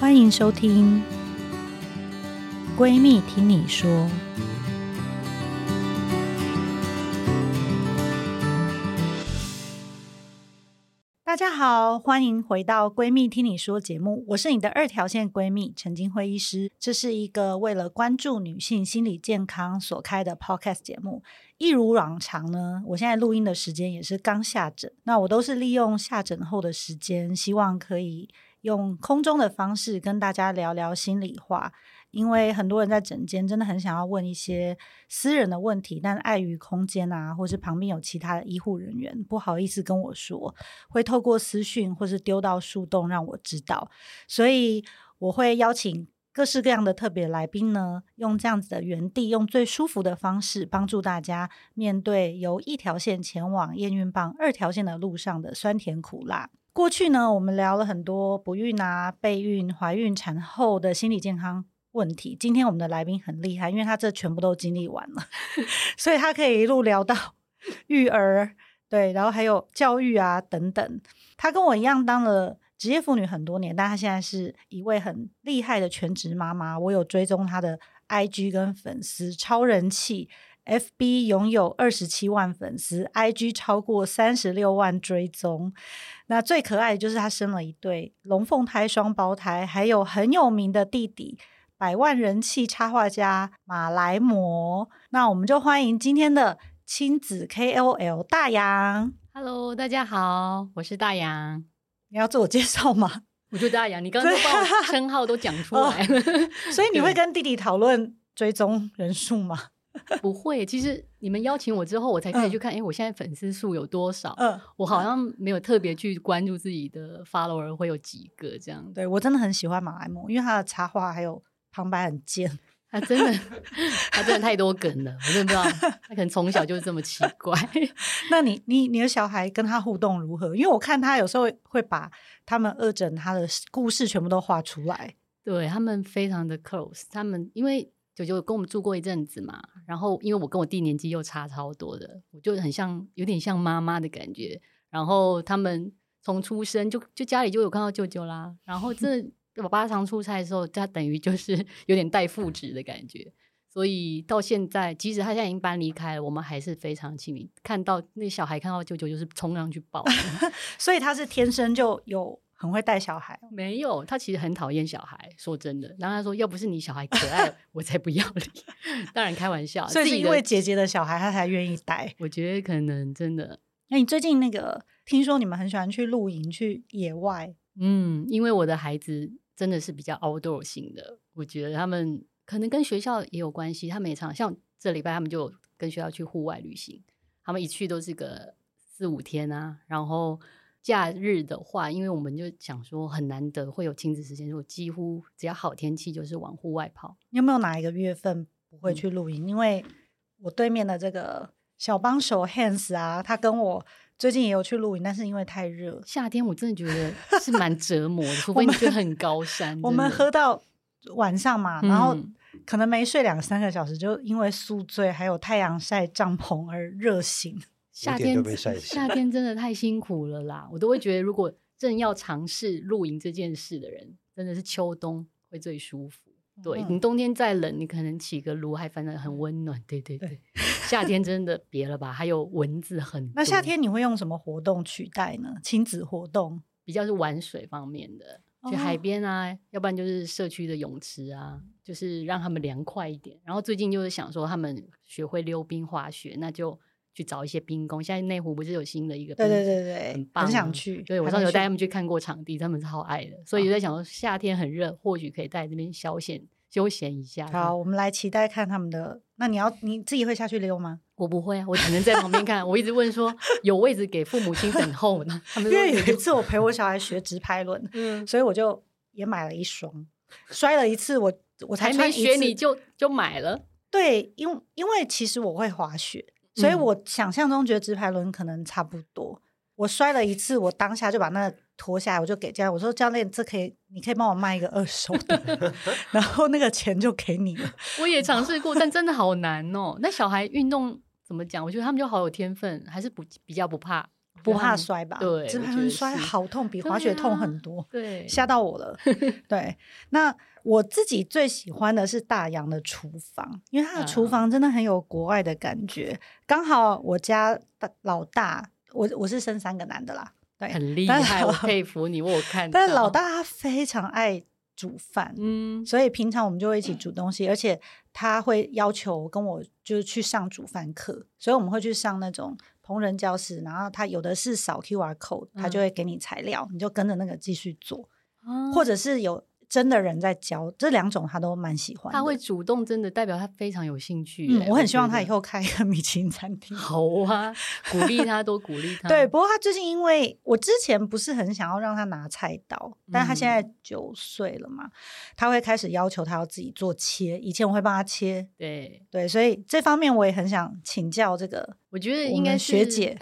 欢迎收听《闺蜜听你说》。大家好，欢迎回到《闺蜜听你说》节目，我是你的二条线闺蜜陈金辉医师。这是一个为了关注女性心理健康所开的 Podcast 节目。一如往常呢，我现在录音的时间也是刚下诊，那我都是利用下诊后的时间，希望可以用空中的方式跟大家聊聊心里话。因为很多人在诊间真的很想要问一些私人的问题，但碍于空间啊，或是旁边有其他的医护人员，不好意思跟我说，会透过私讯或是丢到树洞让我知道，所以我会邀请各式各样的特别来宾呢，用这样子的原地，用最舒服的方式，帮助大家面对由一条线前往验孕棒二条线的路上的酸甜苦辣。过去呢，我们聊了很多不孕啊、备孕、怀孕、产后的心理健康。问题。今天我们的来宾很厉害，因为他这全部都经历完了，所以他可以一路聊到 育儿，对，然后还有教育啊等等。他跟我一样当了职业妇女很多年，但他现在是一位很厉害的全职妈妈。我有追踪他的 IG 跟粉丝，超人气，FB 拥有二十七万粉丝，IG 超过三十六万追踪。那最可爱的就是他生了一对龙凤胎双胞胎，还有很有名的弟弟。百万人气插画家马来摩，那我们就欢迎今天的亲子 KOL 大洋。Hello，大家好，我是大洋。你要自我介绍吗？我就大洋，你刚刚把我称号都讲出来 了，所以你会跟弟弟讨论追踪人数吗？不会，其实你们邀请我之后，我才开始去看，哎、嗯，我现在粉丝数有多少？嗯，我好像没有特别去关注自己的 follower 会有几个这样。对，我真的很喜欢马来貘，因为他的插画还有。旁白很贱，他真的，他真的太多梗了，我真的不知道，他可能从小就是这么奇怪。那你、你、你的小孩跟他互动如何？因为我看他有时候会把他们二诊他的故事全部都画出来，对，他们非常的 close。他们因为舅舅跟我们住过一阵子嘛，然后因为我跟我弟年纪又差超多的，我就很像有点像妈妈的感觉。然后他们从出生就就家里就有看到舅舅啦，然后这。我爸常出差的时候，他等于就是 有点带父职的感觉，所以到现在，即使他现在已经搬离开了，我们还是非常亲密。看到那小孩看到舅舅，就是冲上去抱。所以他是天生就有很会带小孩？没有，他其实很讨厌小孩。说真的，然后他说：“要不是你小孩可爱，我才不要你。”当然开玩笑，所以是因为姐姐的小孩，他才愿意带。我觉得可能真的。那你最近那个听说你们很喜欢去露营、去野外？嗯，因为我的孩子。真的是比较 outdoor 型的，我觉得他们可能跟学校也有关系。他们也常像这礼拜，他们就跟学校去户外旅行，他们一去都是个四五天啊。然后假日的话，因为我们就想说很难得会有亲子时间，就几乎只要好天气就是往户外跑。你有没有哪一个月份不会去露营？嗯、因为我对面的这个小帮手 Hans 啊，他跟我。最近也有去露营，但是因为太热，夏天我真的觉得是蛮折磨的，除非你觉得很高山。我们喝到晚上嘛，然后可能没睡两三个小时，就因为宿醉，还有太阳晒帐篷而热醒。夏天夏天真的太辛苦了啦，我都会觉得，如果正要尝试露营这件事的人，真的是秋冬会最舒服。对，你冬天再冷，你可能起个炉还反正很温暖。对对对，对夏天真的别了吧，还有蚊子很多。那夏天你会用什么活动取代呢？亲子活动比较是玩水方面的，去海边啊，哦、要不然就是社区的泳池啊，就是让他们凉快一点。然后最近就是想说他们学会溜冰滑雪，那就。去找一些冰宫，现在内湖不是有新的一个冰？对对对对，很棒，很想去。对，我上次有带他们去看过场地，他们是好爱的，所以在想说夏天很热，或许可以在这边消遣休闲一下。好，我们来期待看他们的。那你要你自己会下去溜吗？我不会啊，我只能在旁边看。我一直问说 有位置给父母亲等候呢。他们因为有一次我陪我小孩学直拍轮，嗯，所以我就也买了一双，摔了一次我我才没学你就就买了。对，因为因为其实我会滑雪。所以我想象中觉得直排轮可能差不多。我摔了一次，我当下就把那个脱下来，我就给教练我说：“教练，这可以，你可以帮我卖一个二手的，然后那个钱就给你了。”我也尝试过，但真的好难哦。那小孩运动怎么讲？我觉得他们就好有天分，还是不比较不怕不怕摔吧？对，直排轮摔好痛，比滑雪痛很多。对，吓到我了。对，那我自己最喜欢的是大洋的厨房，因为他的厨房真的很有国外的感觉。刚好我家老大，我我是生三个男的啦，对，很厉害，我佩服你。我看，但是老大他非常爱煮饭，嗯，所以平常我们就会一起煮东西，而且他会要求跟我就是去上煮饭课，所以我们会去上那种。同人教室，然后他有的是扫 QR code，他就会给你材料，嗯、你就跟着那个继续做，嗯、或者是有。真的人在教，这两种他都蛮喜欢。他会主动，真的代表他非常有兴趣。嗯，我很希望他以后开一个 米其林餐厅。好啊，鼓励他，多鼓励他。对，不过他最近因为我之前不是很想要让他拿菜刀，但他现在九岁了嘛，嗯、他会开始要求他要自己做切。以前我会帮他切，对对，所以这方面我也很想请教这个。我觉得应该学姐。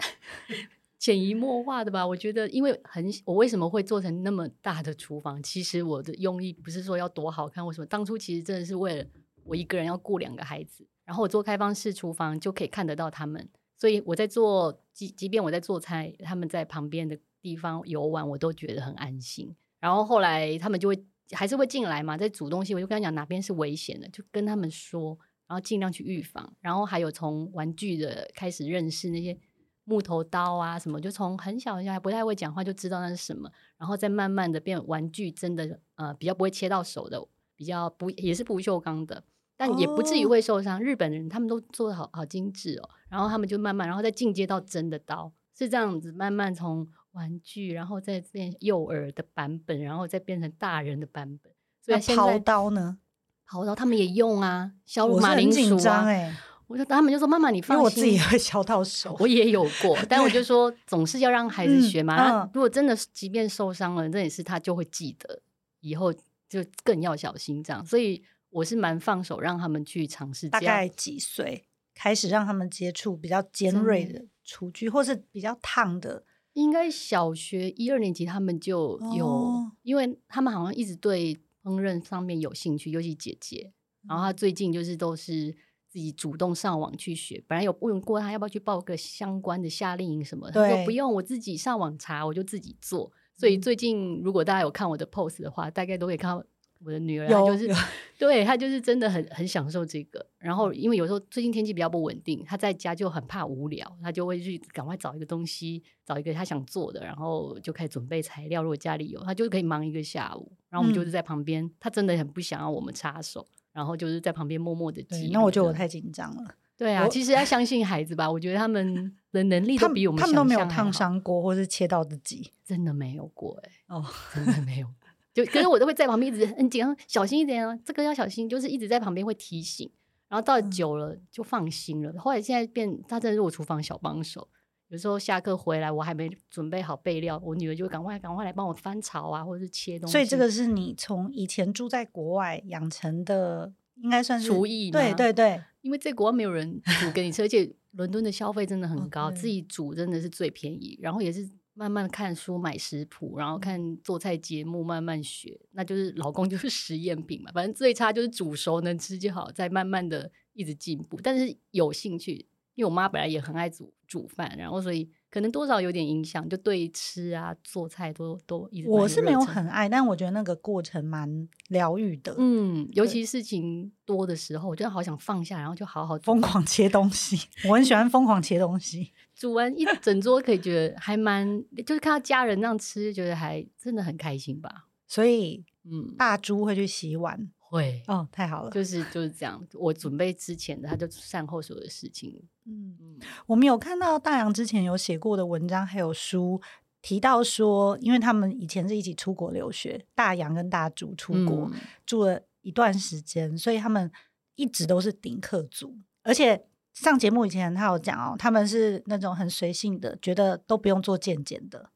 潜移默化的吧，我觉得，因为很，我为什么会做成那么大的厨房？其实我的用意不是说要多好看，为什么？当初其实真的是为了我一个人要顾两个孩子，然后我做开放式厨房就可以看得到他们，所以我在做，即即便我在做菜，他们在旁边的地方游玩，我都觉得很安心。然后后来他们就会还是会进来嘛，在煮东西，我就跟他讲哪边是危险的，就跟他们说，然后尽量去预防。然后还有从玩具的开始认识那些。木头刀啊，什么就从很小很小还不太会讲话就知道那是什么，然后再慢慢的变玩具，真的呃比较不会切到手的，比较不也是不锈钢的，但也不至于会受伤。Oh. 日本人他们都做的好好精致哦，然后他们就慢慢，然后再进阶到真的刀，是这样子慢慢从玩具，然后再变幼儿的版本，然后再变成大人的版本。所以刨刀呢？刨刀他们也用啊，削马铃薯啊。我就他们就说：“妈妈，你放心。”因为我自己也会削到手，我也有过。但我就说，总是要让孩子学嘛。如果真的即便受伤了，这也是他就会记得，以后就更要小心这样。所以我是蛮放手让他们去尝试。大概几岁开始让他们接触比较尖锐的厨具，或是比较烫的？应该小学一二年级他们就有，哦、因为他们好像一直对烹饪上面有兴趣，尤其姐姐。然后他最近就是都是。自己主动上网去学，本来有问过他要不要去报个相关的夏令营什么的，他说不用，我自己上网查，我就自己做。所以最近如果大家有看我的 post 的话，大概都可以看到我的女儿，她就是 对她就是真的很很享受这个。然后因为有时候最近天气比较不稳定，她在家就很怕无聊，她就会去赶快找一个东西，找一个她想做的，然后就开始准备材料。如果家里有，她就可以忙一个下午。然后我们就是在旁边，嗯、她真的很不想要我们插手。然后就是在旁边默默的记。那我觉得我太紧张了。对啊，我其实要相信孩子吧。我觉得他们的能力都比我们，他们都没有烫伤过，或是切到自己，真的没有过哎、欸。哦，真的没有。就可是我都会在旁边一直很紧张，小心一点啊，这个要小心，就是一直在旁边会提醒。然后到久了就放心了。嗯、后来现在变，他真的是我厨房小帮手。有时候下课回来，我还没准备好备料，我女儿就赶快赶快来帮我翻炒啊，或者是切东西。所以这个是你从以前住在国外养成的，应该算是厨艺。对对对，因为在国外没有人煮给你吃，而且伦敦的消费真的很高，自己煮真的是最便宜。然后也是慢慢看书买食谱，然后看做菜节目慢慢学，那就是老公就是实验品嘛。反正最差就是煮熟能吃就好，再慢慢的一直进步。但是有兴趣。因为我妈本来也很爱煮煮饭，然后所以可能多少有点影响，就对吃啊做菜都都一直。我是没有很爱，但我觉得那个过程蛮疗愈的。嗯，尤其事情多的时候，我真的好想放下，然后就好好疯狂切东西。我很喜欢疯狂切东西，煮完一整桌可以觉得还蛮，就是看到家人那样吃，觉得还真的很开心吧。所以，嗯，大猪会去洗碗。会哦，太好了，就是就是这样。我准备之前的，他就善后所有的事情。嗯嗯，我们有看到大洋之前有写过的文章，还有书提到说，因为他们以前是一起出国留学，大洋跟大竹出国、嗯、住了一段时间，所以他们一直都是顶客族。而且上节目以前他有讲哦，他们是那种很随性的，觉得都不用做健检的。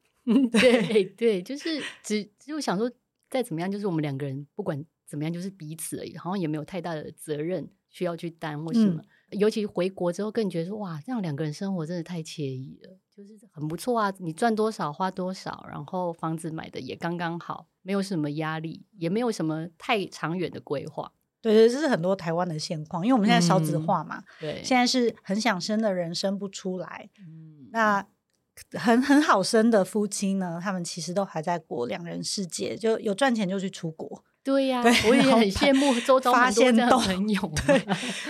对 对，对，就是只就想说再怎么样，就是我们两个人不管。怎么样？就是彼此而已，好像也没有太大的责任需要去担。为什么？嗯、尤其回国之后，更觉得说哇，这样两个人生活真的太惬意了，就是很不错啊。你赚多少花多少，然后房子买的也刚刚好，没有什么压力，也没有什么太长远的规划。对对，这是很多台湾的现况，因为我们现在少子化嘛。嗯、对，现在是很想生的人生不出来。嗯，那很很好生的夫妻呢，他们其实都还在过两人世界，就有赚钱就去出国。对呀、啊，我也很羡慕周遭很多这样的朋友。对，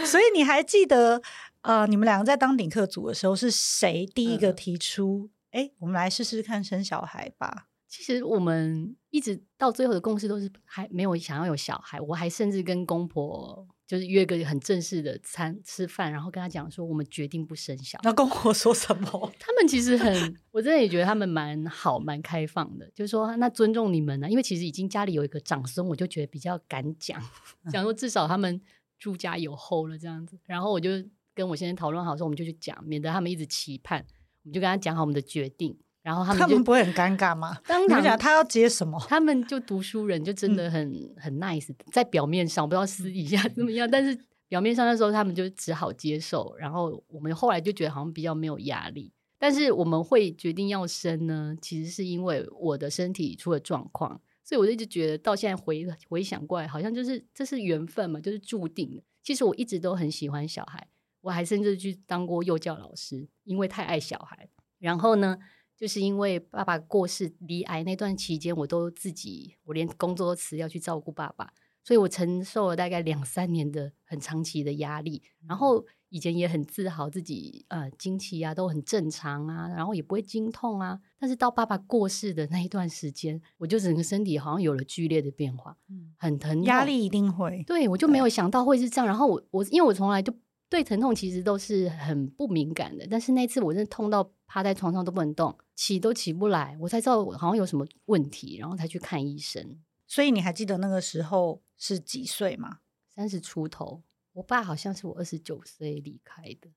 所以你还记得呃，你们两个在当顶客组的时候，是谁第一个提出？哎、嗯，我们来试试看生小孩吧。其实我们一直到最后的共识都是还没有想要有小孩，我还甚至跟公婆。就是约个很正式的餐吃饭，然后跟他讲说我们决定不生小孩。那跟我说什么？他们其实很，我真的也觉得他们蛮好、蛮开放的。就是说，那尊重你们呢、啊，因为其实已经家里有一个长孙，我就觉得比较敢讲，讲说至少他们住家有后了这样子。然后我就跟我先生讨论好说，我们就去讲，免得他们一直期盼，我们就跟他讲好我们的决定。然后他们就他们不会很尴尬吗？当然，讲他要接什么？他们就读书人，就真的很、嗯、很 nice，在表面上不知道私底下怎么样，但是表面上那时候他们就只好接受。然后我们后来就觉得好像比较没有压力。但是我们会决定要生呢，其实是因为我的身体出了状况，所以我就一直觉得到现在回回想过来，好像就是这是缘分嘛，就是注定的。其实我一直都很喜欢小孩，我还甚至去当过幼教老师，因为太爱小孩。然后呢，就是因为爸爸过世、罹癌那段期间，我都自己，我连工作都辞掉去照顾爸爸，所以我承受了大概两三年的很长期的压力。然后以前也很自豪自己，呃，经期啊都很正常啊，然后也不会经痛啊。但是到爸爸过世的那一段时间，我就整个身体好像有了剧烈的变化，很疼，压力一定会。对，我就没有想到会是这样。然后我我因为我从来就。对疼痛其实都是很不敏感的，但是那次我真的痛到趴在床上都不能动，起都起不来，我才知道我好像有什么问题，然后才去看医生。所以你还记得那个时候是几岁吗？三十出头。我爸好像是我二十九岁离开的，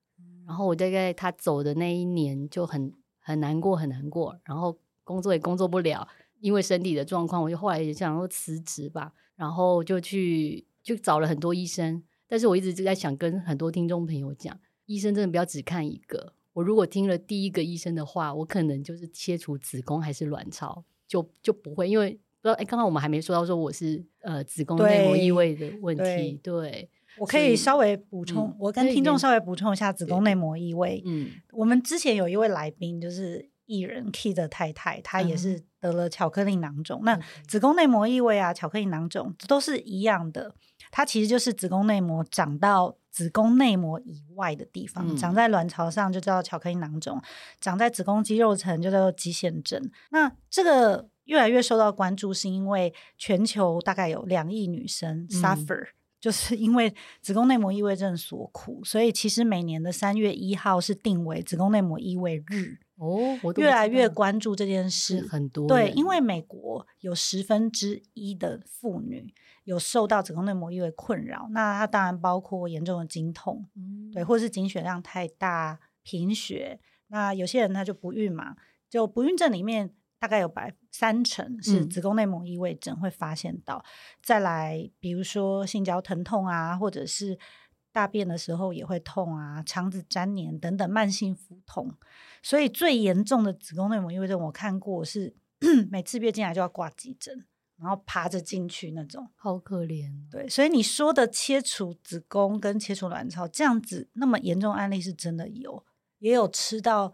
然后我大概他走的那一年就很很难过，很难过，然后工作也工作不了，因为身体的状况，我就后来也想说辞职吧，然后就去就找了很多医生。但是我一直就在想跟很多听众朋友讲，医生真的不要只看一个。我如果听了第一个医生的话，我可能就是切除子宫还是卵巢，就就不会。因为不知道哎，刚刚我们还没说到说我是呃子宫内膜异位的问题。对，对我可以稍微补充，嗯、我跟听众稍微补充一下子宫内膜异位。嗯，我们之前有一位来宾就是艺人 Key 的太太，她也是得了巧克力囊肿。嗯、那子宫内膜异位啊，巧克力囊肿都是一样的。它其实就是子宫内膜长到子宫内膜以外的地方，嗯、长在卵巢上就叫巧克力囊肿，长在子宫肌肉层就叫做肌腺症。那这个越来越受到关注，是因为全球大概有两亿女生 suffer，、嗯、就是因为子宫内膜异位症所苦，所以其实每年的三月一号是定为子宫内膜异位日。哦，我越来越关注这件事，很多对，因为美国有十分之一的妇女。有受到子宫内膜异位困扰，那它当然包括严重的经痛，嗯、对，或是经血量太大、贫血。那有些人他就不孕嘛，就不孕症里面大概有百三成是子宫内膜异位症会发现到。嗯、再来，比如说性交疼痛啊，或者是大便的时候也会痛啊，肠子粘黏等等慢性腹痛。所以最严重的子宫内膜异位症，我看过是 每次月经来就要挂急诊。然后爬着进去那种，好可怜。对，所以你说的切除子宫跟切除卵巢这样子那么严重案例是真的有，也有吃到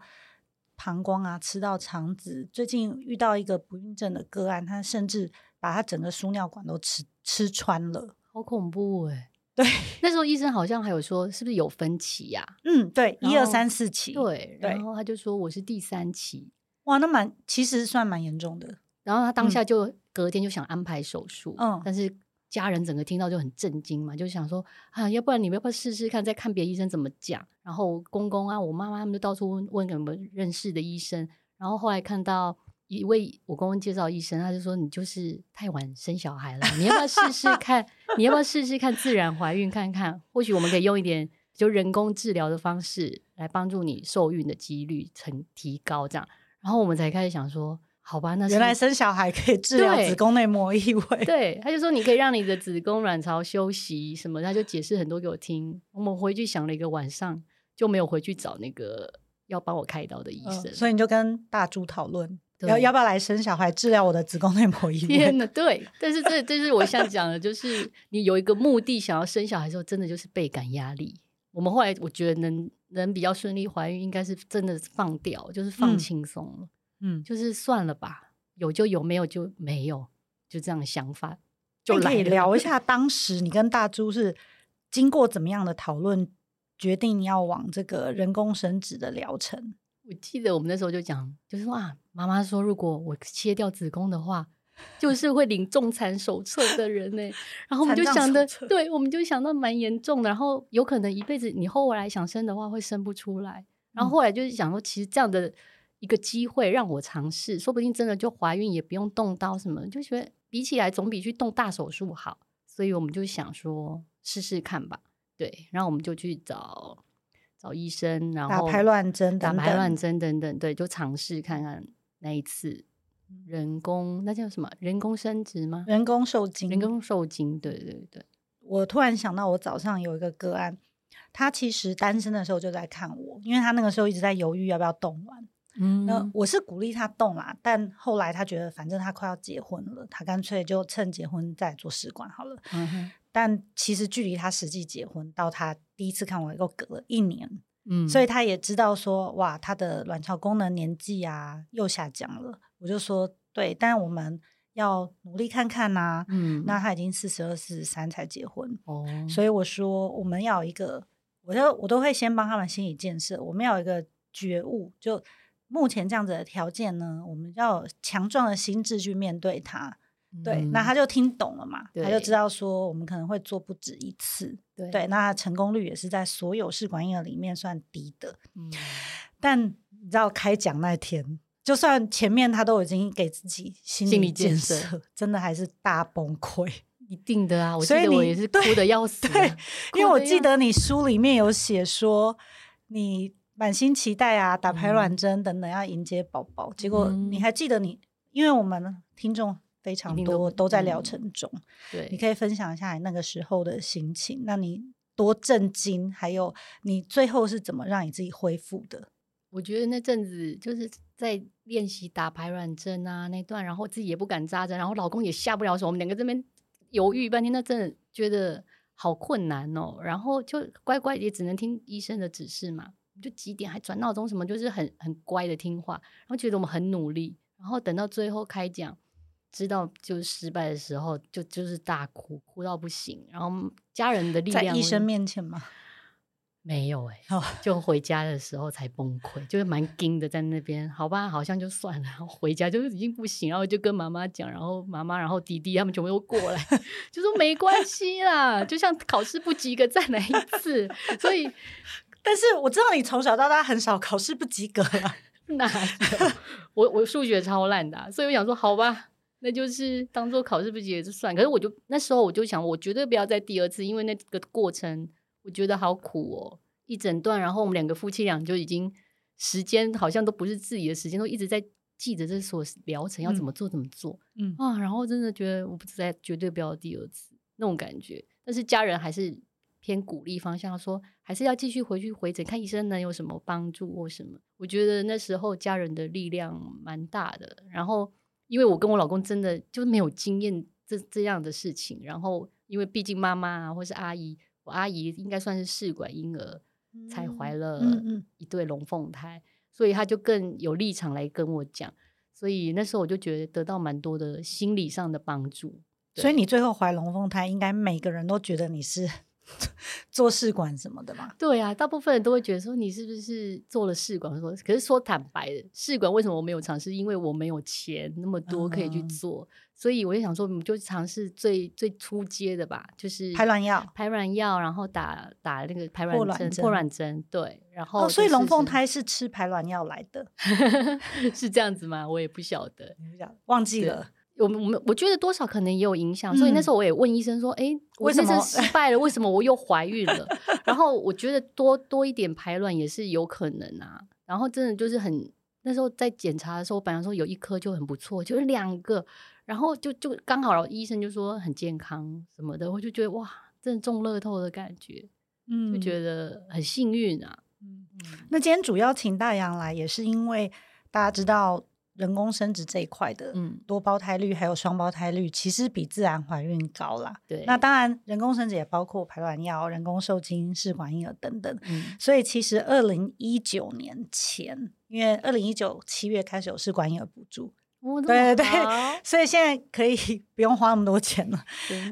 膀胱啊，吃到肠子。最近遇到一个不孕症的个案，他甚至把他整个输尿管都吃吃穿了，好恐怖哎。对，那时候医生好像还有说，是不是有分期呀？嗯，对，一二三四期。对，然后他就说我是第三期。哇，那蛮其实算蛮严重的。然后他当下就隔天就想安排手术，嗯，但是家人整个听到就很震惊嘛，就想说啊，要不然你们要不要试试看，再看别的医生怎么讲？然后公公啊，我妈妈他们就到处问问我们认识的医生，然后后来看到一位我公公介绍医生，他就说你就是太晚生小孩了，你要不要试试 看？你要不要试试看自然怀孕看看？或许我们可以用一点就人工治疗的方式来帮助你受孕的几率成提高这样。然后我们才开始想说。好吧，那是原来生小孩可以治疗子宫内膜异位。对，他就说你可以让你的子宫卵巢休息什么，他就解释很多给我听。我们回去想了一个晚上，就没有回去找那个要帮我开刀的医生。嗯、所以你就跟大猪讨论，对要要不要来生小孩治疗我的子宫内膜异位？天哪，对。但是这这是我想讲的，就是你有一个目的想要生小孩的时候，真的就是倍感压力。我们后来我觉得能能比较顺利怀孕，应该是真的放掉，就是放轻松了，嗯，就是算了吧，有就有，没有就没有，就这样的想法。就可以聊一下当时你跟大猪是经过怎么样的讨论，决定你要往这个人工生殖的疗程。我记得我们那时候就讲，就是说啊，妈妈说如果我切掉子宫的话，就是会领重残手册的人呢。然后我们就想的，对，我们就想到蛮严重的，然后有可能一辈子你后来想生的话会生不出来。然后后来就是想说，其实这样的一个机会让我尝试，说不定真的就怀孕也不用动刀什么，就觉得。比起来总比去动大手术好，所以我们就想说试试看吧。对，然后我们就去找找医生，然后打排卵针，打排卵针等等，对，就尝试看看那一次人工那叫什么人工生殖吗？人工受精，人工受精，对对对。我突然想到，我早上有一个个案，他其实单身的时候就在看我，因为他那个时候一直在犹豫要不要冻卵。嗯，那我是鼓励他动啦，但后来他觉得反正他快要结婚了，他干脆就趁结婚再做试管好了。嗯哼，但其实距离他实际结婚到他第一次看我又隔了一年，嗯，所以他也知道说哇，他的卵巢功能年纪啊又下降了。我就说对，但我们要努力看看呐、啊。嗯，那他已经四十二、四十三才结婚哦，所以我说我们要有一个，我要我都会先帮他们心理建设，我们要有一个觉悟就。目前这样子的条件呢，我们要有强壮的心智去面对它。嗯、对，那他就听懂了嘛，他就知道说我们可能会做不止一次。对，对，那成功率也是在所有试管婴儿里面算低的。嗯，但你知道开讲那天，就算前面他都已经给自己心理建设，真的还是大崩溃。一定的啊，我记得我也是哭的要死。对，因为我记得你书里面有写说你。满心期待啊，打排卵针等等，要迎接宝宝。嗯、结果你还记得你？因为我们听众非常多，都，都在疗程中。嗯、对，你可以分享一下你那个时候的心情。那你多震惊？还有你最后是怎么让你自己恢复的？我觉得那阵子就是在练习打排卵针啊那段，然后自己也不敢扎针，然后老公也下不了手，我们两个这边犹豫半天，那真的觉得好困难哦。然后就乖乖也只能听医生的指示嘛。就几点还转闹钟什么，就是很很乖的听话，然后觉得我们很努力，然后等到最后开讲，知道就是失败的时候，就就是大哭，哭到不行。然后家人的力量，在医生面前吗？没有哎、欸，就回家的时候才崩溃，就是蛮惊的在那边。好吧，好像就算了，然后回家就是已经不行，然后就跟妈妈讲，然后妈妈，然后弟弟他们全部都过来，就说没关系啦，就像考试不及格再来一次，所以。但是我知道你从小到大很少考试不及格啊，那？我我数学超烂的啊，所以我想说，好吧，那就是当做考试不及格就算。可是我就那时候我就想，我绝对不要再第二次，因为那个过程我觉得好苦哦，一整段，然后我们两个夫妻俩就已经时间好像都不是自己的时间，都一直在记着这所疗程要怎么做怎么做，嗯啊，然后真的觉得我不再绝对不要第二次那种感觉，但是家人还是。偏鼓励方向说，还是要继续回去回诊看医生，能有什么帮助或什么？我觉得那时候家人的力量蛮大的。然后，因为我跟我老公真的就没有经验这这样的事情。然后，因为毕竟妈妈啊，或是阿姨，我阿姨应该算是试管婴儿才怀了一对龙凤胎，嗯嗯嗯，所以她就更有立场来跟我讲。所以那时候我就觉得得到蛮多的心理上的帮助。所以你最后怀龙凤胎，应该每个人都觉得你是。做试管什么的嘛？对啊，大部分人都会觉得说，你是不是做了试管？说可是说坦白的，试管为什么我没有尝试？因为我没有钱那么多可以去做，嗯、所以我就想说，我们就尝试最最初阶的吧，就是排卵药，排卵药，然后打打那个排卵针，破卵针，对，然后、哦、所以龙凤胎是吃排卵药来的，是这样子吗？我也不晓得，忘记了。我们我们我觉得多少可能也有影响，嗯、所以那时候我也问医生说：“哎，我这次失败了，为什么我又怀孕了？”然后我觉得多多一点排卵也是有可能啊。然后真的就是很那时候在检查的时候，我本来说有一颗就很不错，就是两个，然后就就刚好医生就说很健康什么的，我就觉得哇，真的中乐透的感觉，嗯，就觉得很幸运啊。嗯，那今天主要请大洋来，也是因为大家知道。人工生殖这一块的，嗯，多胞胎率还有双胞胎率，其实比自然怀孕高啦。对，那当然人工生殖也包括排卵药、人工受精、试管婴儿等等。嗯，所以其实二零一九年前，因为二零一九七月开始有试管婴儿补助，哦、对对对，所以现在可以不用花那么多钱了。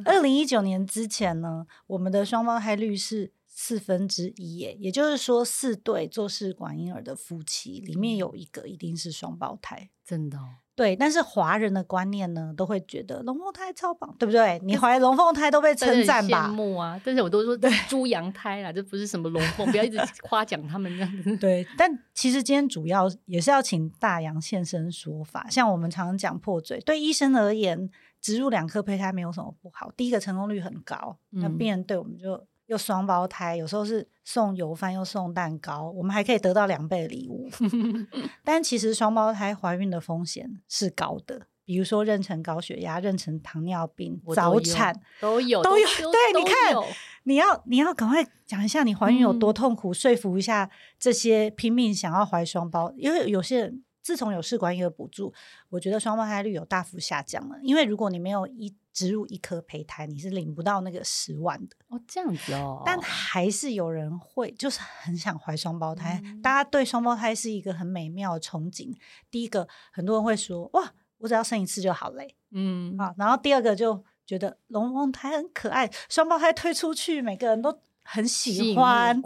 二零一九年之前呢，我们的双胞胎率是。四分之一耶，也就是说，四对做试管婴儿的夫妻里面有一个一定是双胞胎，真的、哦。对，但是华人的观念呢，都会觉得龙凤胎超棒，对不对？你怀龙凤胎都被称赞吧？羡慕啊！但是我都说对猪羊胎啦，这不是什么龙凤，不要一直 夸奖他们这样子。对，但其实今天主要也是要请大杨现身说法。像我们常常讲破嘴，对医生而言，植入两颗胚胎没有什么不好，第一个成功率很高，那病人对我们就。又双胞胎，有时候是送油饭又送蛋糕，我们还可以得到两倍的礼物。但其实双胞胎怀孕的风险是高的，比如说妊娠高血压、妊娠糖尿病、早产都有都有。对，你看，你要你要赶快讲一下你怀孕有多痛苦，嗯、说服一下这些拼命想要怀双胞，因为有些人自从有试管婴儿补助，我觉得双胞胎率有大幅下降了。因为如果你没有一植入一颗胚胎，你是领不到那个十万的哦，这样子哦。但还是有人会，就是很想怀双胞胎。嗯、大家对双胞胎是一个很美妙的憧憬。第一个，很多人会说：“哇，我只要生一次就好嘞。”嗯，啊，然后第二个就觉得龙凤胎很可爱，双胞胎推出去，每个人都很喜欢。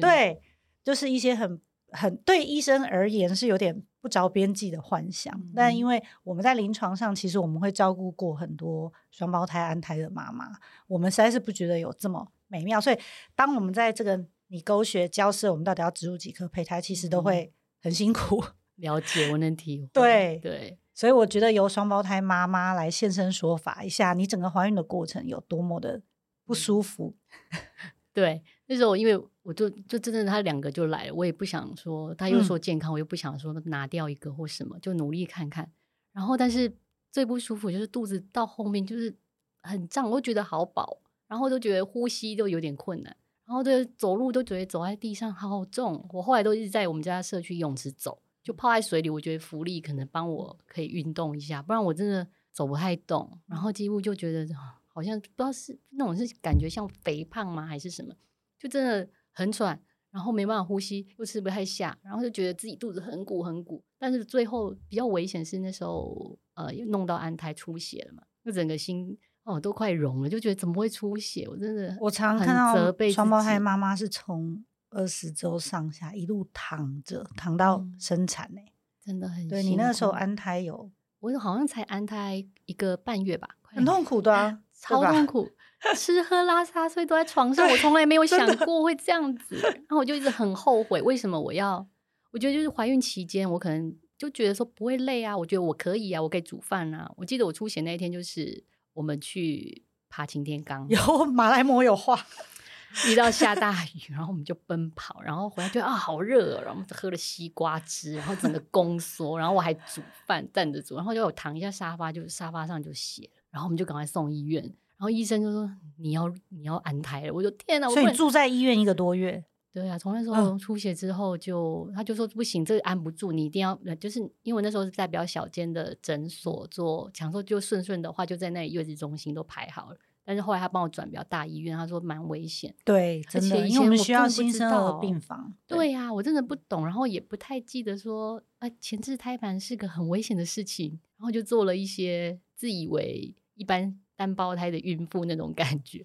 对，就是一些很很对医生而言是有点。不着边际的幻想，嗯、但因为我们在临床上，其实我们会照顾过很多双胞胎安胎的妈妈，我们实在是不觉得有这么美妙。所以，当我们在这个你沟学交涉，我们到底要植入几颗胚胎，其实都会很辛苦。嗯、了解，我能体会。对对，所以我觉得由双胞胎妈妈来现身说法一下，你整个怀孕的过程有多么的不舒服。嗯、对，那时候因为。我就就真的他两个就来了，我也不想说他又说健康，嗯、我又不想说拿掉一个或什么，就努力看看。然后，但是最不舒服就是肚子到后面就是很胀，我觉得好饱，然后都觉得呼吸都有点困难，然后对走路都觉得走在地上好重。我后来都一直在我们家社区泳池走，就泡在水里，我觉得浮力可能帮我可以运动一下，不然我真的走不太动。然后几乎就觉得好像不知道是那种是感觉像肥胖吗还是什么，就真的。很喘，然后没办法呼吸，又吃不太下，然后就觉得自己肚子很鼓很鼓。但是最后比较危险是那时候，呃，又弄到安胎出血了嘛，就整个心哦都快融了，就觉得怎么会出血？我真的我常看到双胞胎妈妈是从二十周上下一路躺着躺到生产呢、欸嗯，真的很对。你那个时候安胎有，我好像才安胎一个半月吧，很痛苦的、啊，超痛苦。吃喝拉撒睡都在床上，我从来没有想过会这样子，然后我就一直很后悔，为什么我要？我觉得就是怀孕期间，我可能就觉得说不会累啊，我觉得我可以啊，我可以煮饭啊。我记得我出血那一天，就是我们去爬擎天岗，有马来貘有话，遇到下大雨，然后我们就奔跑，然后回来就啊好热，然后我们喝了西瓜汁，然后整个宫缩，然后我还煮饭站着煮，然后就有躺一下沙发，就是沙发上就血，然后我们就赶快送医院。然后医生就说，你要你要安胎了，我就天哪！所以你住在医院一个多月？对啊，从那时候出血之后就，就、嗯、他就说不行，这个安不住，你一定要，就是因为那时候是在比较小间的诊所做，想说就顺顺的话就在那里月子中心都排好了。但是后来他帮我转比较大医院，他说蛮危险。对，真的，因为我们需要新生儿病房。对呀、啊，我真的不懂，然后也不太记得说，啊，前置胎盘是个很危险的事情，然后就做了一些自以为一般。单胞胎的孕妇那种感觉，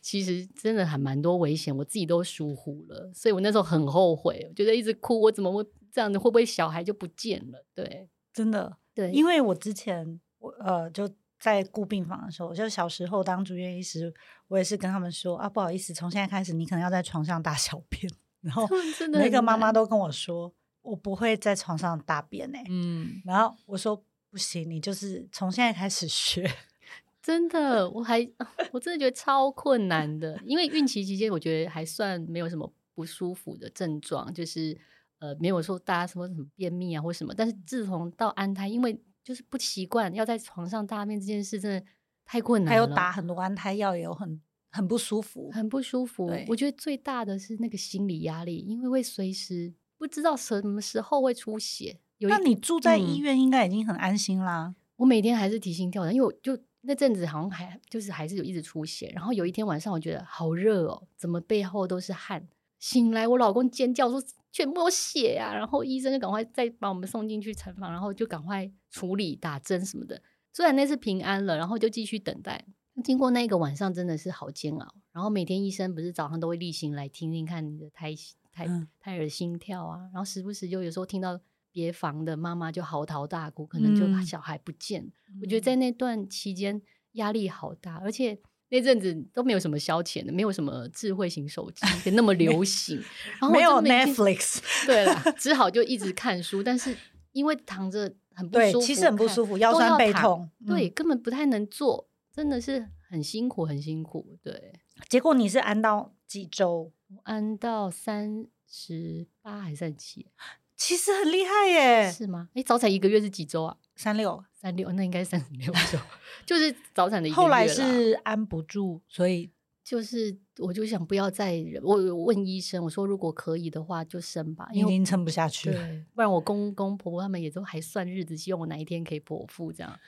其实真的还蛮多危险，我自己都疏忽了，所以我那时候很后悔，我觉得一直哭，我怎么会这样子？会不会小孩就不见了？对，真的，对，因为我之前我呃就在顾病房的时候，就小时候当住院医师，我也是跟他们说啊，不好意思，从现在开始你可能要在床上大小便，然后 每个妈妈都跟我说，我不会在床上大便哎、欸，嗯，然后我说不行，你就是从现在开始学。真的，我还我真的觉得超困难的，因为孕期期间我觉得还算没有什么不舒服的症状，就是呃没有说大家什么什么便秘啊或什么。但是自从到安胎，因为就是不习惯要在床上大便这件事，真的太困难了。还有打很多安胎药，也有很很不舒服，很不舒服。我觉得最大的是那个心理压力，因为会随时不知道什么时候会出血，有那你住在医院应该已经很安心啦。嗯、我每天还是提心吊胆，因为我就那阵子好像还就是还是有一直出血，然后有一天晚上我觉得好热哦，怎么背后都是汗？醒来我老公尖叫说全部有血呀、啊，然后医生就赶快再把我们送进去产房，然后就赶快处理打针什么的。虽然那次平安了，然后就继续等待。经过那个晚上真的是好煎熬，然后每天医生不是早上都会例行来听听看你的胎胎胎儿心跳啊，然后时不时就有时候听到别房的妈妈就嚎啕大哭，可能就小孩不见。嗯、我觉得在那段期间压力好大，而且那阵子都没有什么消遣的，没有什么智慧型手机 那么流行，然后没有 Netflix，对了，只好就一直看书，但是因为躺着很不舒服，其实很不舒服，腰酸背痛，对，根本不太能坐。真的是很辛苦，很辛苦。对，结果你是安到几周？安到三十八还是三十七？其实很厉害耶，是吗？哎，早产一个月是几周啊？三六三六，那应该三十六周，就是早产的一个月。后来是安不住，所以就是我就想不要再忍。我问医生，我说如果可以的话就生吧，因为已经撑不下去了。不然我公公婆婆他们也都还算日子，希望我哪一天可以剖腹这样。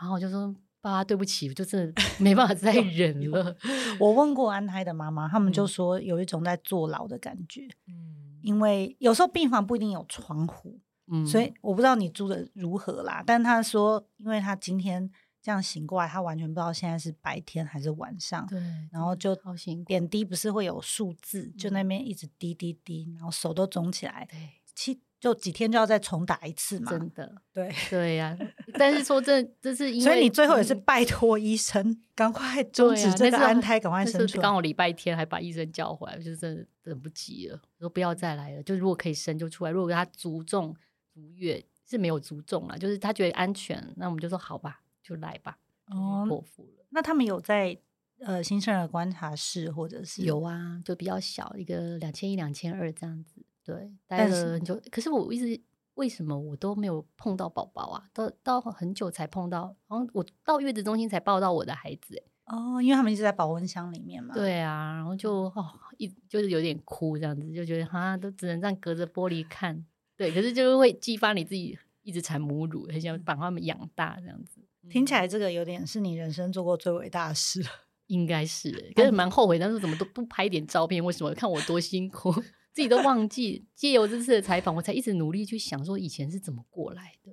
然后我就说。爸，对不起，我就真的没办法再 忍了。我问过安胎的妈妈，他们就说有一种在坐牢的感觉。嗯，因为有时候病房不一定有窗户，嗯，所以我不知道你住的如何啦。但他说，因为他今天这样醒过来，他完全不知道现在是白天还是晚上。对，然后就点滴不是会有数字，就那边一直滴滴滴，然后手都肿起来。对，七。就几天就要再重打一次嘛？真的，对对呀、啊。但是说这这是因为，所以你最后也是拜托医生赶快终止这个安胎，赶快生出来。刚好礼拜天还把医生叫回来，就是真的等不及了，说不要再来了。就如果可以生就出来，如果他足重足月是没有足重了，就是他觉得安全，那我们就说好吧，就来吧。哦，剖腹了。那他们有在呃新生儿观察室或者是有啊，就比较小一个两千一两千二这样子。对，待了很久，可是我一直为什么我都没有碰到宝宝啊？到到很久才碰到，然后我到月子中心才抱到我的孩子，哦，因为他们一直在保温箱里面嘛。对啊，然后就哦一就是有点哭这样子，就觉得好像都只能这样隔着玻璃看。对，可是就是会激发你自己一直产母乳，很想把他们养大这样子。听起来这个有点是你人生做过最伟大的事，应该是，可是蛮后悔，但是怎么都不拍点照片？为什么？看我多辛苦。自己都忘记，借由这次的采访，我才一直努力去想说以前是怎么过来的。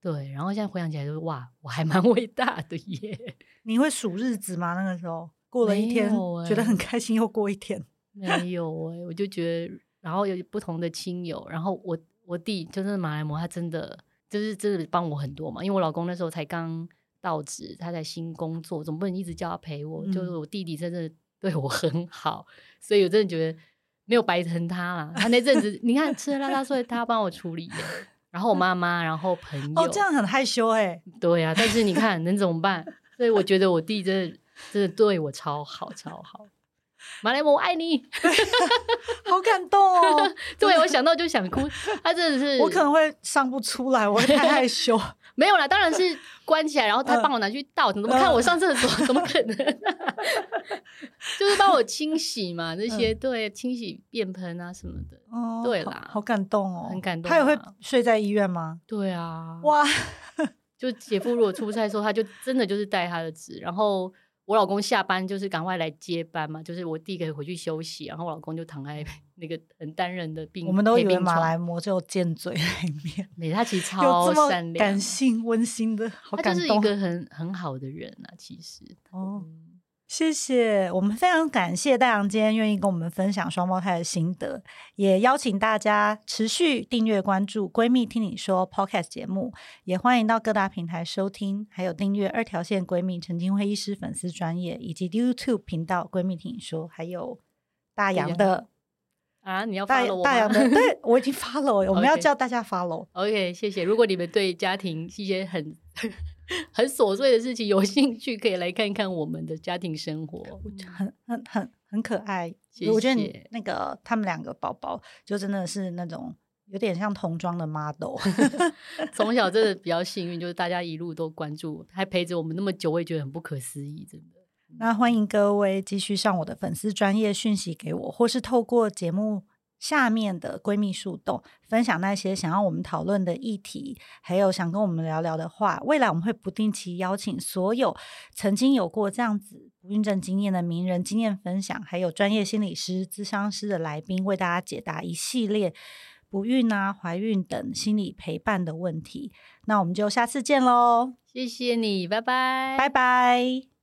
对，然后现在回想起来，就是哇，我还蛮 伟大的耶！你会数日子吗？那个时候过了一天，欸、觉得很开心，又过一天。没有哎，我就觉得，然后有不同的亲友，然后我我弟就是马来貘，他真的就是真的帮我很多嘛，因为我老公那时候才刚到职，他在新工作，总不能一直叫他陪我。嗯、就是我弟弟真的对我很好，所以我真的觉得。没有白疼他啦，他那阵子你看吃喝拉撒睡，他帮我处理，然后我妈妈，然后朋友，哦，这样很害羞哎。对呀、啊，但是你看能怎么办？所以我觉得我弟真的真的对我超好超好。马来貘，我爱你，好感动哦。对，我想到就想哭，他真的是，我可能会上不出来，我会太害羞。没有啦，当然是 关起来，然后他帮我拿去倒。怎么看我上厕所？怎么可能？就是帮我清洗嘛，那些对，清洗便盆啊什么的。哦，对啦，好感动哦，很感动。他也会睡在医院吗？对啊，哇！就姐夫如果出差的时候，他就真的就是带他的纸，然后。我老公下班就是赶快来接班嘛，就是我弟可以回去休息，然后我老公就躺在 那个很单人的病。我们都以为马来貘就贱嘴那一面，没，他其实 超善良、感性、温馨的，好感动。他就是一个很很好的人啊，其实。哦。谢谢，我们非常感谢大洋今天愿意跟我们分享双胞胎的心得，也邀请大家持续订阅关注“闺蜜听你说 ”Podcast 节目，也欢迎到各大平台收听，还有订阅二条线闺蜜陈金辉医师粉丝专业以及 YouTube 频道“闺蜜听你说”，还有大洋的啊，你要 follow 大洋的，对我已经 follow，我们要叫大家 follow。OK，谢谢。如果你们对家庭一些很很琐碎的事情有兴趣，可以来看看我们的家庭生活，很很很很可爱。谢谢。我觉得你那个他们两个宝宝就真的是那种有点像童装的 model。从小真的比较幸运，就是大家一路都关注，还陪着我们那么久，我也觉得很不可思议，真的。那欢迎各位继续上我的粉丝专业讯息给我，或是透过节目下面的闺蜜树洞，分享那些想要我们讨论的议题，还有想跟我们聊聊的话。未来我们会不定期邀请所有曾经有过这样子不孕症经验的名人经验分享，还有专业心理师、咨商师的来宾，为大家解答一系列不孕啊、怀孕等心理陪伴的问题。那我们就下次见喽！谢谢你，拜拜，拜拜。